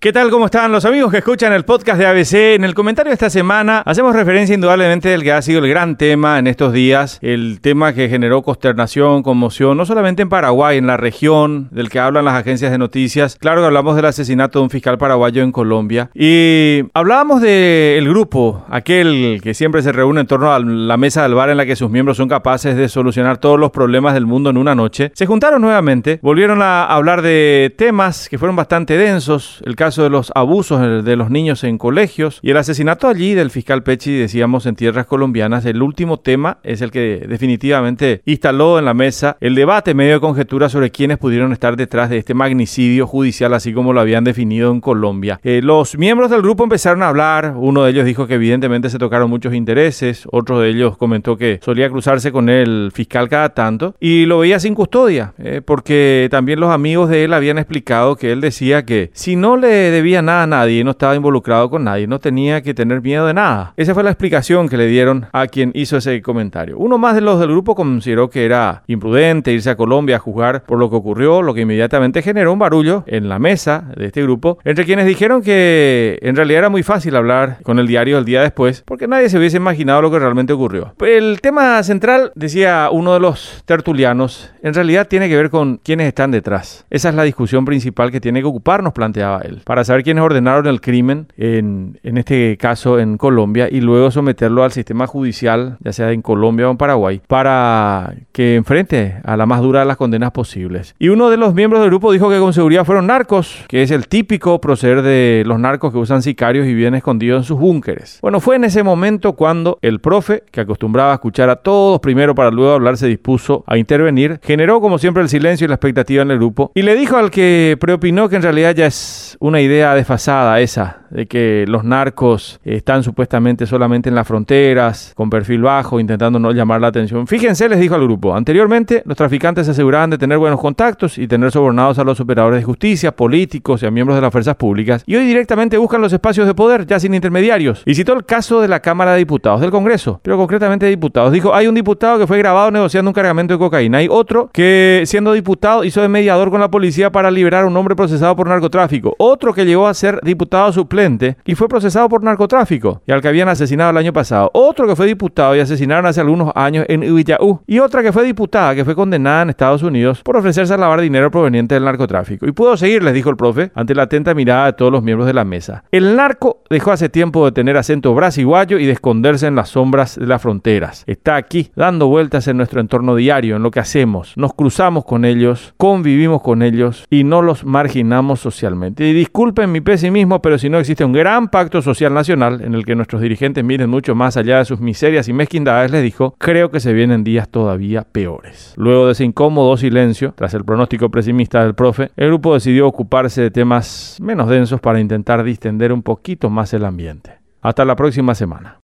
¿Qué tal? ¿Cómo están los amigos que escuchan el podcast de ABC? En el comentario de esta semana hacemos referencia indudablemente del que ha sido el gran tema en estos días, el tema que generó consternación, conmoción, no solamente en Paraguay, en la región, del que hablan las agencias de noticias. Claro que hablamos del asesinato de un fiscal paraguayo en Colombia. Y hablábamos del grupo, aquel que siempre se reúne en torno a la mesa del bar en la que sus miembros son capaces de solucionar todos los problemas del mundo en una noche. Se juntaron nuevamente, volvieron a hablar de temas que fueron bastante densos, el caso caso de los abusos de los niños en colegios y el asesinato allí del fiscal Pechi, decíamos, en tierras colombianas. El último tema es el que definitivamente instaló en la mesa el debate medio de conjetura sobre quiénes pudieron estar detrás de este magnicidio judicial, así como lo habían definido en Colombia. Eh, los miembros del grupo empezaron a hablar. Uno de ellos dijo que evidentemente se tocaron muchos intereses. Otro de ellos comentó que solía cruzarse con el fiscal cada tanto y lo veía sin custodia, eh, porque también los amigos de él habían explicado que él decía que si no le debía nada a nadie, no estaba involucrado con nadie, no tenía que tener miedo de nada. Esa fue la explicación que le dieron a quien hizo ese comentario. Uno más de los del grupo consideró que era imprudente irse a Colombia a juzgar por lo que ocurrió, lo que inmediatamente generó un barullo en la mesa de este grupo, entre quienes dijeron que en realidad era muy fácil hablar con el diario el día después, porque nadie se hubiese imaginado lo que realmente ocurrió. El tema central, decía uno de los tertulianos, en realidad tiene que ver con quiénes están detrás. Esa es la discusión principal que tiene que ocuparnos, planteaba él para saber quiénes ordenaron el crimen, en, en este caso en Colombia, y luego someterlo al sistema judicial, ya sea en Colombia o en Paraguay, para que enfrente a la más dura de las condenas posibles. Y uno de los miembros del grupo dijo que con seguridad fueron narcos, que es el típico proceder de los narcos que usan sicarios y viven escondidos en sus búnkeres. Bueno, fue en ese momento cuando el profe, que acostumbraba a escuchar a todos primero para luego hablar, se dispuso a intervenir, generó como siempre el silencio y la expectativa en el grupo, y le dijo al que preopinó que en realidad ya es una idea desfasada esa, de que los narcos están supuestamente solamente en las fronteras, con perfil bajo, intentando no llamar la atención. Fíjense, les dijo al grupo, anteriormente los traficantes se aseguraban de tener buenos contactos y tener sobornados a los operadores de justicia, políticos y a miembros de las fuerzas públicas, y hoy directamente buscan los espacios de poder, ya sin intermediarios. Y citó el caso de la Cámara de Diputados del Congreso, pero concretamente de diputados. Dijo, hay un diputado que fue grabado negociando un cargamento de cocaína, hay otro que siendo diputado hizo de mediador con la policía para liberar a un hombre procesado por narcotráfico, otro que llegó a ser diputado suplente y fue procesado por narcotráfico y al que habían asesinado el año pasado. Otro que fue diputado y asesinaron hace algunos años en Uyaú. Y otra que fue diputada que fue condenada en Estados Unidos por ofrecerse a lavar dinero proveniente del narcotráfico. Y puedo seguir, les dijo el profe, ante la atenta mirada de todos los miembros de la mesa. El narco dejó hace tiempo de tener acento brasiguayo y de esconderse en las sombras de las fronteras. Está aquí, dando vueltas en nuestro entorno diario, en lo que hacemos. Nos cruzamos con ellos, convivimos con ellos y no los marginamos socialmente. Y Disculpen mi pesimismo, pero si no existe un gran pacto social nacional en el que nuestros dirigentes miren mucho más allá de sus miserias y mezquindades, les dijo, creo que se vienen días todavía peores. Luego de ese incómodo silencio, tras el pronóstico pesimista del profe, el grupo decidió ocuparse de temas menos densos para intentar distender un poquito más el ambiente. Hasta la próxima semana.